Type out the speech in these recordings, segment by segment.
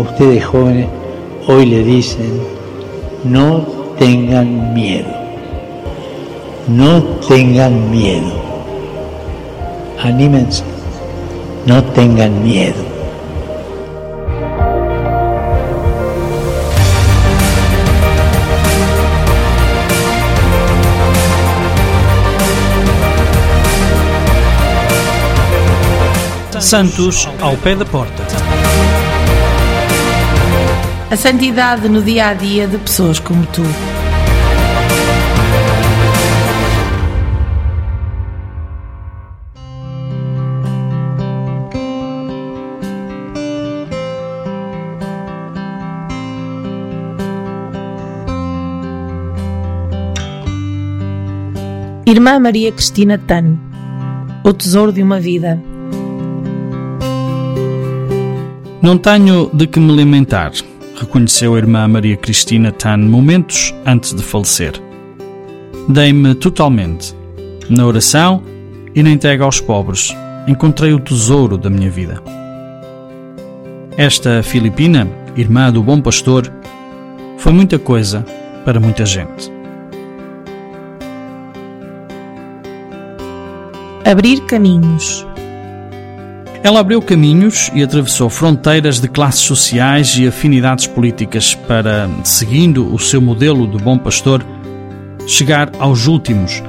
Ustedes jóvenes hoy le dicen, no tengan miedo, no tengan miedo, anímense, no tengan miedo. Santos ao pé da porta. A santidade no dia a dia de pessoas como tu. Irmã Maria Cristina Tan, o tesouro de uma vida. Não tenho de que me lamentar, reconheceu a irmã Maria Cristina Tan momentos antes de falecer. Dei-me totalmente. Na oração e na entrega aos pobres, encontrei o tesouro da minha vida. Esta Filipina, irmã do bom pastor, foi muita coisa para muita gente. Abrir caminhos. Ela abriu caminhos e atravessou fronteiras de classes sociais e afinidades políticas para, seguindo o seu modelo de bom pastor, chegar aos últimos,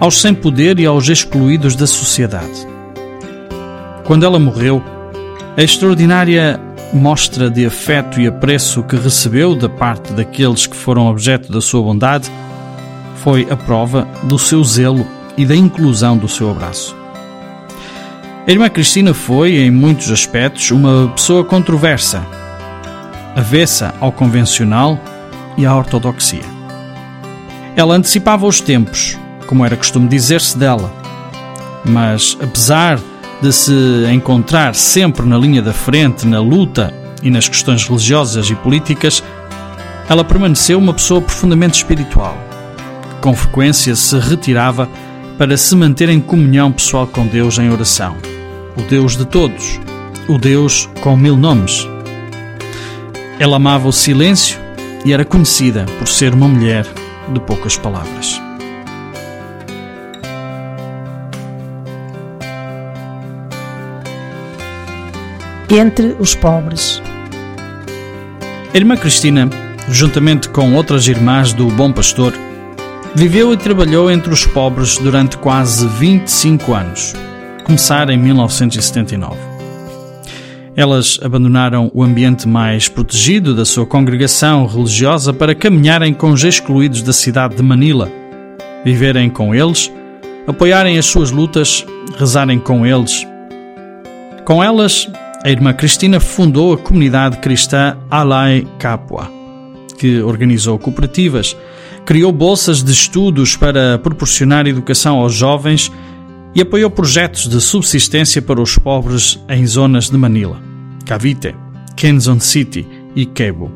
aos sem poder e aos excluídos da sociedade. Quando ela morreu, a extraordinária mostra de afeto e apreço que recebeu da parte daqueles que foram objeto da sua bondade foi a prova do seu zelo e da inclusão do seu abraço. A irmã Cristina foi, em muitos aspectos, uma pessoa controversa, avessa ao convencional e à ortodoxia. Ela antecipava os tempos, como era costume dizer-se dela, mas apesar de se encontrar sempre na linha da frente na luta e nas questões religiosas e políticas, ela permaneceu uma pessoa profundamente espiritual, que com frequência se retirava para se manter em comunhão pessoal com Deus em oração. O Deus de todos, o Deus com mil nomes. Ela amava o silêncio e era conhecida por ser uma mulher de poucas palavras. Entre os pobres. A irmã Cristina, juntamente com outras irmãs do Bom Pastor, viveu e trabalhou entre os pobres durante quase 25 anos, começar em 1979. Elas abandonaram o ambiente mais protegido da sua congregação religiosa para caminharem com os excluídos da cidade de Manila, viverem com eles, apoiarem as suas lutas, rezarem com eles. Com elas, a irmã Cristina fundou a comunidade cristã Alai Capua, que organizou cooperativas, criou bolsas de estudos para proporcionar educação aos jovens e apoiou projetos de subsistência para os pobres em zonas de Manila, Cavite, Quezon City e Cebu.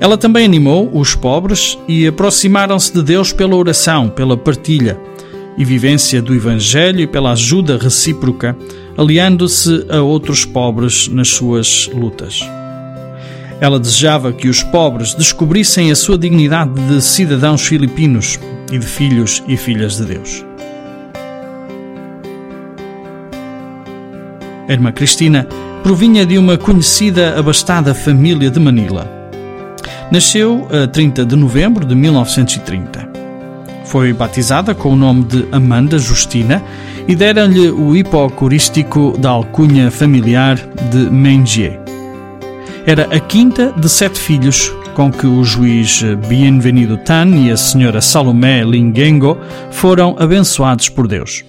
Ela também animou os pobres e aproximaram-se de Deus pela oração, pela partilha e vivência do Evangelho e pela ajuda recíproca, aliando-se a outros pobres nas suas lutas. Ela desejava que os pobres descobrissem a sua dignidade de cidadãos filipinos e de filhos e filhas de Deus. A irmã Cristina provinha de uma conhecida abastada família de Manila. Nasceu a 30 de novembro de 1930. Foi batizada com o nome de Amanda Justina e deram-lhe o hipocorístico da alcunha familiar de Mengie. Era a quinta de sete filhos com que o juiz Bienvenido Tan e a senhora Salomé Lingengo foram abençoados por Deus.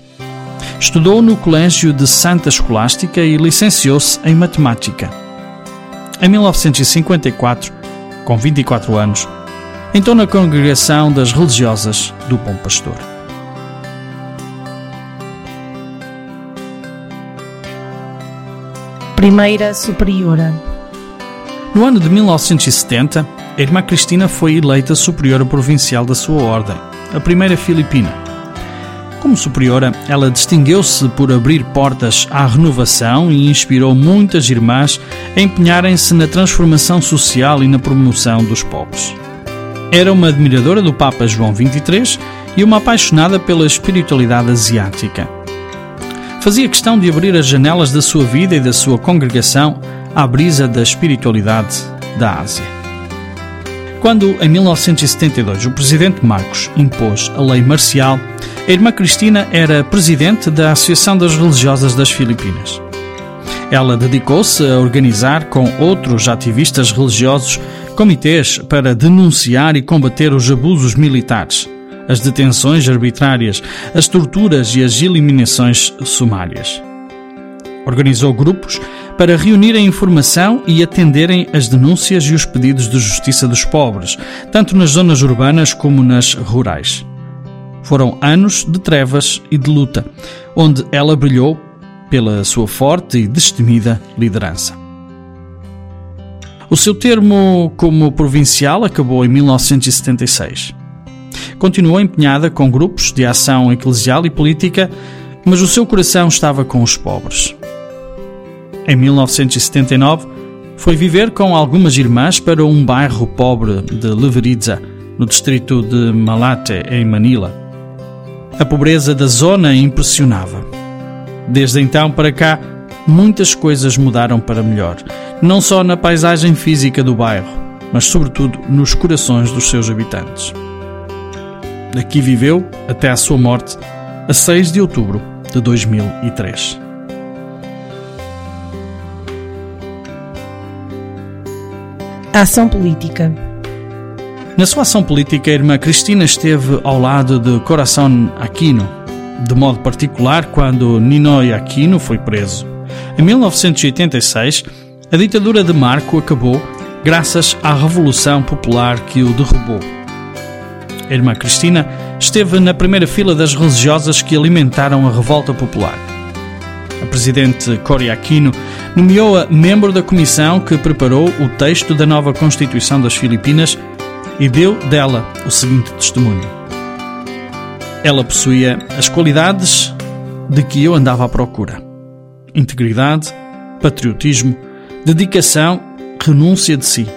Estudou no Colégio de Santa Escolástica e licenciou-se em Matemática. Em 1954, com 24 anos, entrou na congregação das religiosas do Bom Pastor. Primeira Superiora No ano de 1970, a irmã Cristina foi eleita superiora provincial da sua ordem, a primeira filipina. Como superiora, ela distinguiu-se por abrir portas à renovação e inspirou muitas irmãs a empenharem-se na transformação social e na promoção dos pobres. Era uma admiradora do Papa João XXIII e uma apaixonada pela espiritualidade asiática. Fazia questão de abrir as janelas da sua vida e da sua congregação à brisa da espiritualidade da Ásia. Quando, em 1972, o presidente Marcos impôs a lei marcial, a irmã Cristina era presidente da Associação das Religiosas das Filipinas. Ela dedicou-se a organizar com outros ativistas religiosos comitês para denunciar e combater os abusos militares, as detenções arbitrárias, as torturas e as eliminações sumárias. Organizou grupos para reunirem informação e atenderem as denúncias e os pedidos de justiça dos pobres, tanto nas zonas urbanas como nas rurais. Foram anos de trevas e de luta, onde ela brilhou pela sua forte e destemida liderança. O seu termo como provincial acabou em 1976. Continuou empenhada com grupos de ação eclesial e política, mas o seu coração estava com os pobres. Em 1979, foi viver com algumas irmãs para um bairro pobre de Leveridza, no distrito de Malate, em Manila. A pobreza da zona impressionava. Desde então para cá, muitas coisas mudaram para melhor, não só na paisagem física do bairro, mas sobretudo nos corações dos seus habitantes. Aqui viveu até à sua morte, a 6 de outubro de 2003. Ação política na sua ação política, a irmã Cristina esteve ao lado de Coração Aquino, de modo particular quando Ninoy Aquino foi preso. Em 1986, a ditadura de Marco acabou graças à Revolução Popular que o derrubou. A irmã Cristina esteve na primeira fila das religiosas que alimentaram a revolta popular. A presidente Cory Aquino nomeou-a membro da comissão que preparou o texto da nova Constituição das Filipinas e deu dela o seguinte testemunho: Ela possuía as qualidades de que eu andava à procura: integridade, patriotismo, dedicação, renúncia de si.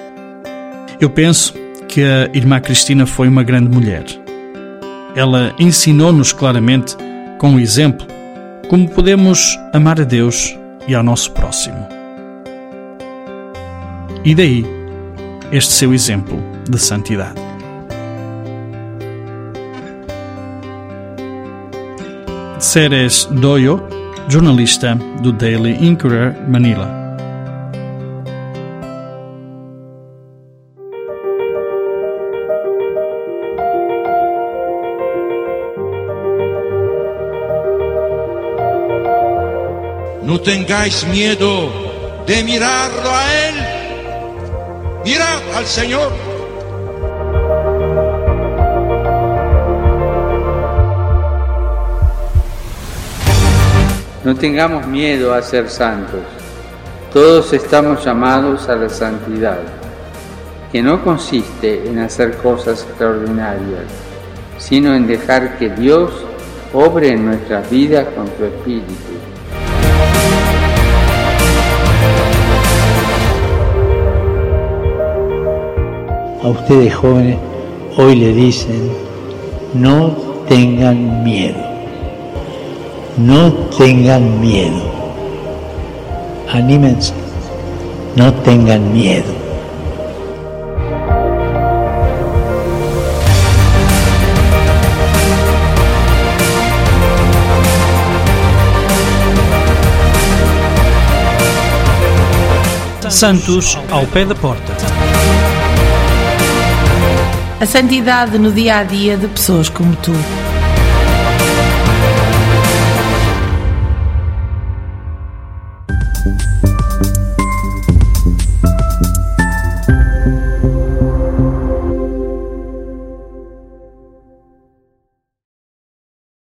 Eu penso que a irmã Cristina foi uma grande mulher. Ela ensinou-nos claramente, com o exemplo, como podemos amar a Deus e ao nosso próximo. E daí este seu exemplo de santidade. Ceres Doyo, jornalista do Daily Inquirer Manila. No tengáis miedo de mirarlo a Él Mirad al Señor. No tengamos miedo a ser santos. Todos estamos llamados a la santidad, que no consiste en hacer cosas extraordinarias, sino en dejar que Dios obre en nuestras vidas con su Espíritu a ustedes jóvenes hoy le dicen, no tengan miedo, no tengan miedo, anímense, no tengan miedo. Santos ao pé da porta. a santidade no dia a dia de pessoas como tu.